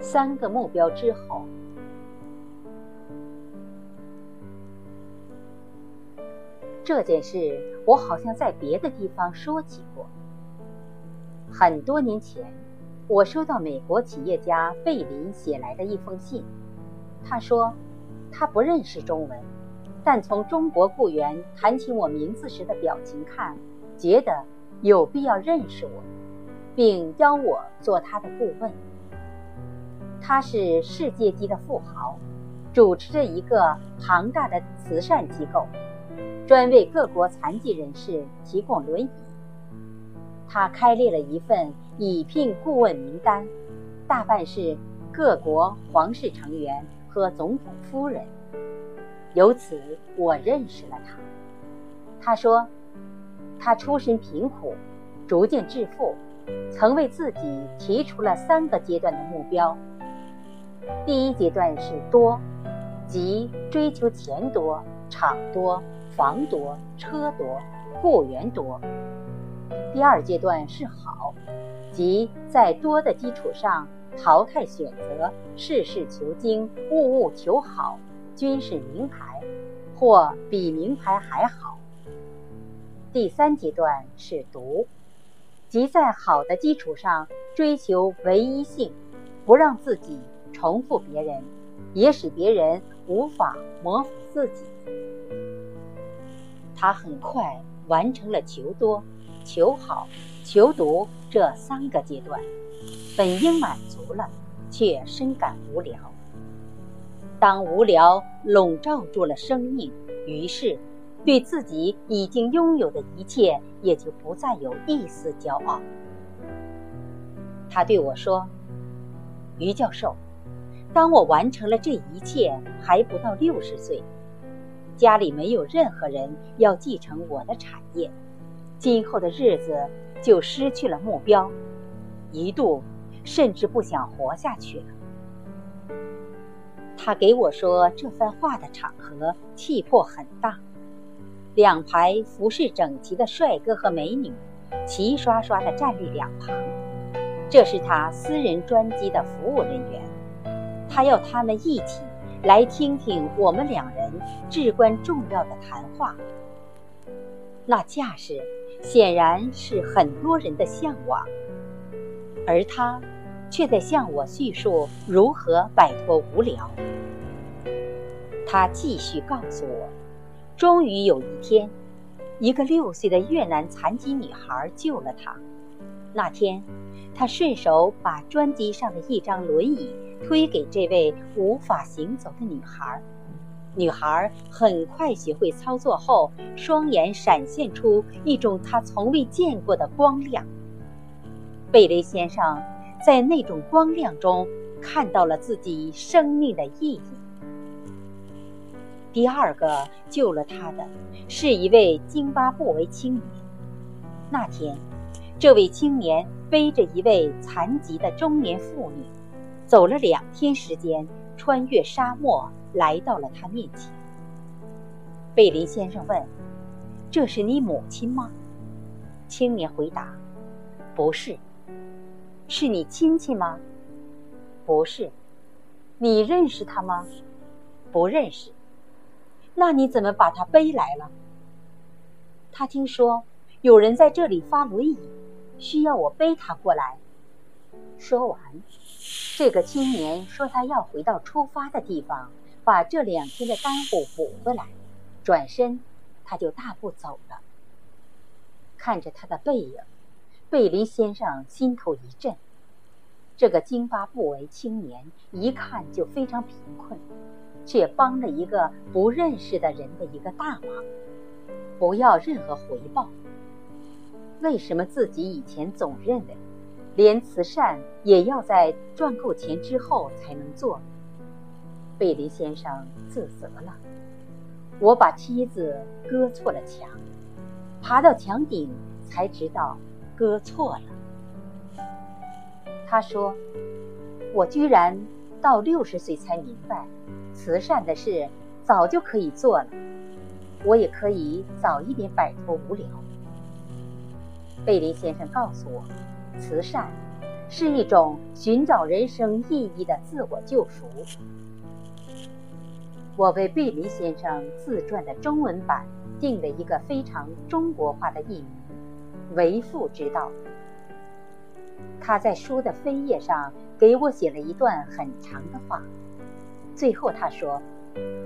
三个目标之后，这件事我好像在别的地方说起过。很多年前，我收到美国企业家贝林写来的一封信，他说他不认识中文，但从中国雇员谈起我名字时的表情看，觉得有必要认识我，并邀我做他的顾问。他是世界级的富豪，主持着一个庞大的慈善机构，专为各国残疾人士提供轮椅。他开列了一份已聘顾问名单，大半是各国皇室成员和总统夫人。由此，我认识了他。他说，他出身贫苦，逐渐致富，曾为自己提出了三个阶段的目标。第一阶段是多，即追求钱多、厂多、房多、车多、雇员多。第二阶段是好，即在多的基础上淘汰选择，事事求精，物物求好，均是名牌，或比名牌还好。第三阶段是独，即在好的基础上追求唯一性，不让自己。重复别人，也使别人无法模仿自己。他很快完成了求多、求好、求独这三个阶段，本应满足了，却深感无聊。当无聊笼罩住了生命，于是对自己已经拥有的一切也就不再有一丝骄傲。他对我说：“于教授。”当我完成了这一切，还不到六十岁，家里没有任何人要继承我的产业，今后的日子就失去了目标，一度甚至不想活下去了。他给我说这番话的场合气魄很大，两排服饰整齐的帅哥和美女齐刷刷地站立两旁，这是他私人专机的服务人员。他要他们一起来听听我们两人至关重要的谈话。那架势显然是很多人的向往，而他却在向我叙述如何摆脱无聊。他继续告诉我，终于有一天，一个六岁的越南残疾女孩救了他。那天，他顺手把专机上的一张轮椅。推给这位无法行走的女孩，女孩很快学会操作后，双眼闪现出一种她从未见过的光亮。贝雷先生在那种光亮中看到了自己生命的意义。第二个救了他的是一位津巴布韦青年。那天，这位青年背着一位残疾的中年妇女。走了两天时间，穿越沙漠，来到了他面前。贝林先生问：“这是你母亲吗？”青年回答：“不是。”“是你亲戚吗？”“不是。”“你认识他吗？”“不认识。”“那你怎么把他背来了？”“他听说有人在这里发轮椅，需要我背他过来。”说完。这个青年说：“他要回到出发的地方，把这两天的耽误补回来。”转身，他就大步走了。看着他的背影，贝林先生心头一震。这个津巴布韦青年一看就非常贫困，却帮了一个不认识的人的一个大忙，不要任何回报。为什么自己以前总认为？连慈善也要在赚够钱之后才能做。贝林先生自责了。我把梯子搁错了墙，爬到墙顶才知道搁错了。他说：“我居然到六十岁才明白，慈善的事早就可以做了，我也可以早一点摆脱无聊。”贝林先生告诉我，慈善是一种寻找人生意义的自我救赎。我为贝林先生自传的中文版定了一个非常中国化的译名——“为父之道”。他在书的扉页上给我写了一段很长的话，最后他说：“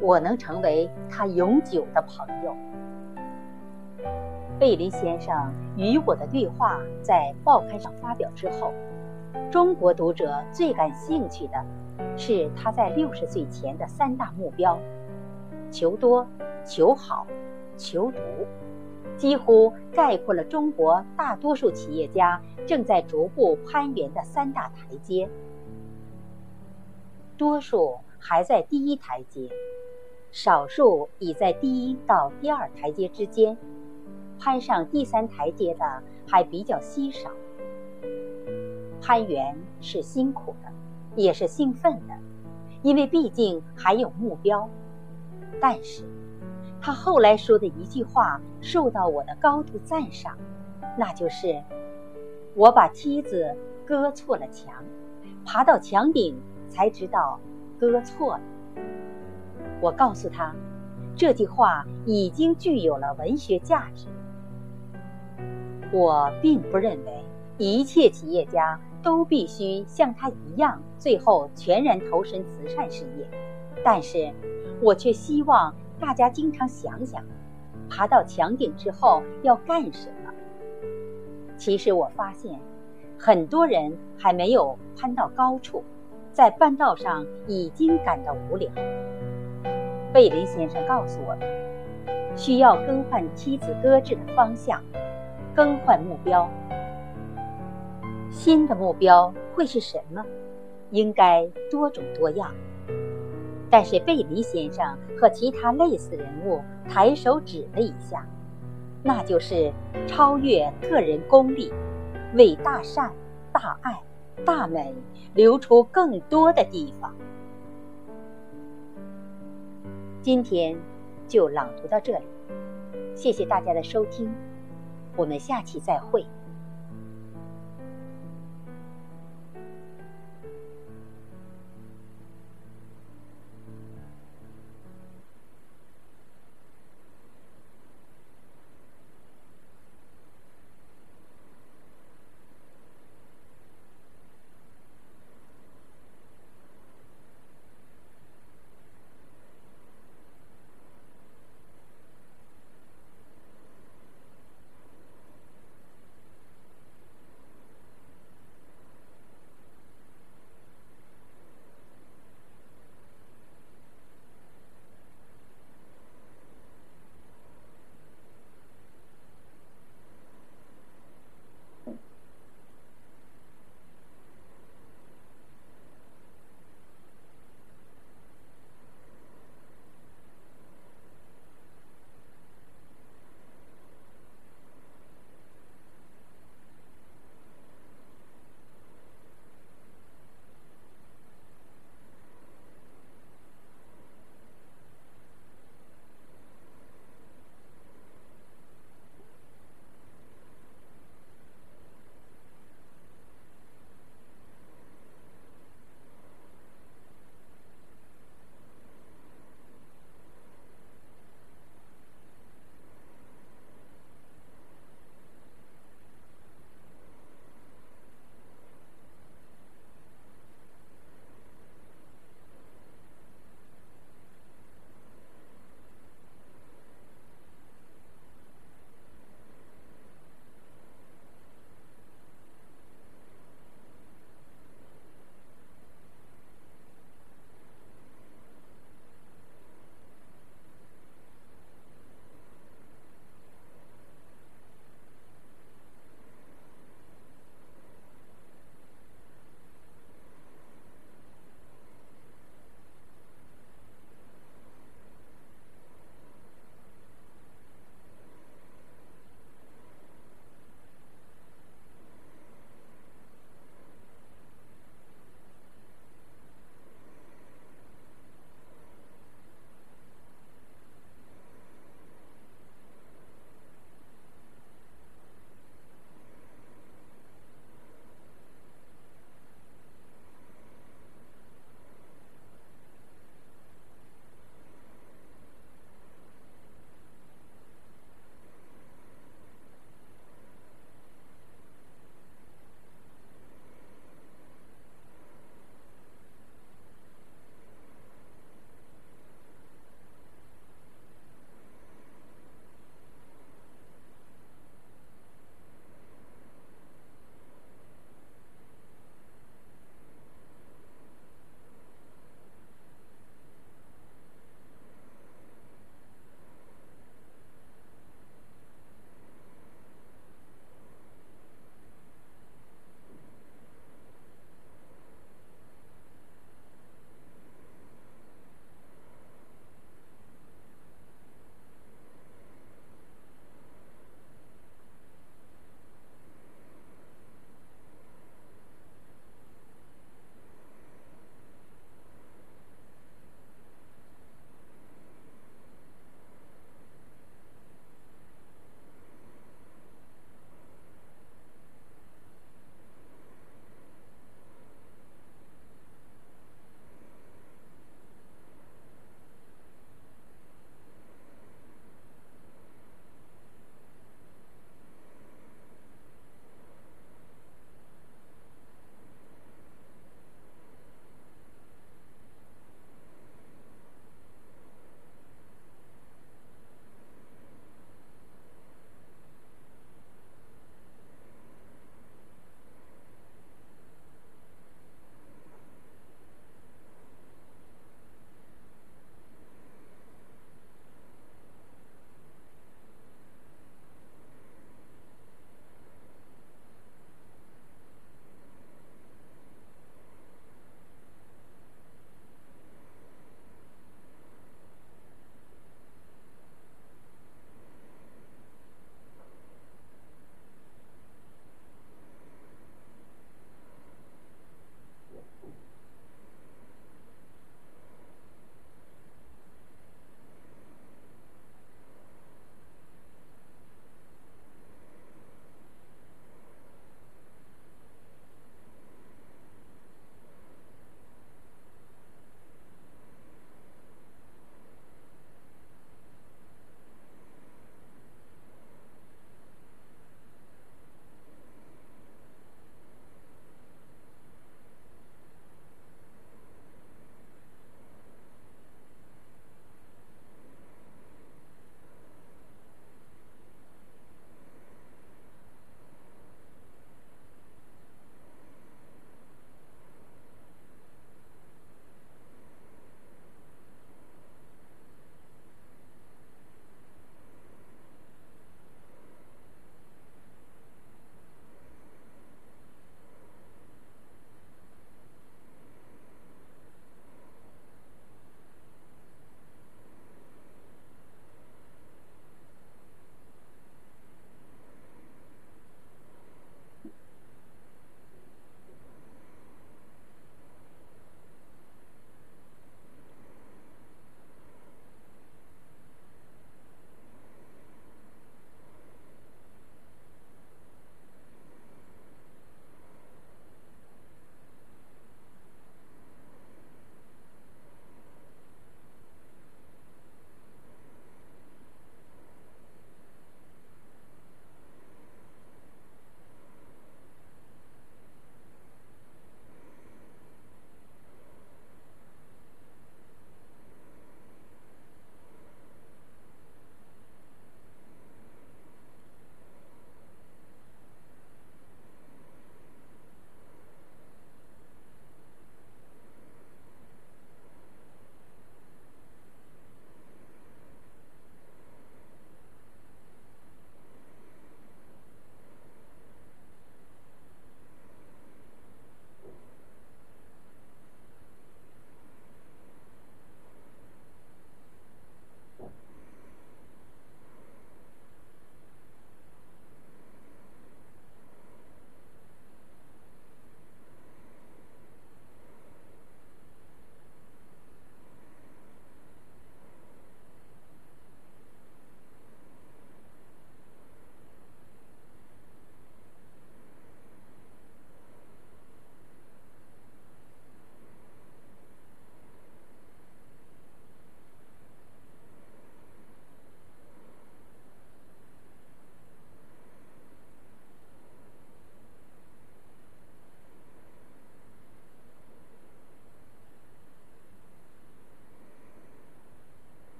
我能成为他永久的朋友。”贝林先生与我的对话在报刊上发表之后，中国读者最感兴趣的是他在六十岁前的三大目标：求多、求好、求独。几乎概括了中国大多数企业家正在逐步攀援的三大台阶。多数还在第一台阶，少数已在第一到第二台阶之间，攀上第三台阶的还比较稀少。攀援是辛苦的，也是兴奋的，因为毕竟还有目标。但是。他后来说的一句话受到我的高度赞赏，那就是：“我把梯子搁错了墙，爬到墙顶才知道哥错了。”我告诉他，这句话已经具有了文学价值。我并不认为一切企业家都必须像他一样，最后全然投身慈善事业，但是我却希望。大家经常想想，爬到墙顶之后要干什么？其实我发现，很多人还没有攀到高处，在半道上已经感到无聊。贝林先生告诉我，需要更换妻子搁置的方向，更换目标。新的目标会是什么？应该多种多样。但是贝林先生和其他类似人物抬手指了一下，那就是超越个人功利，为大善、大爱、大美留出更多的地方。今天就朗读到这里，谢谢大家的收听，我们下期再会。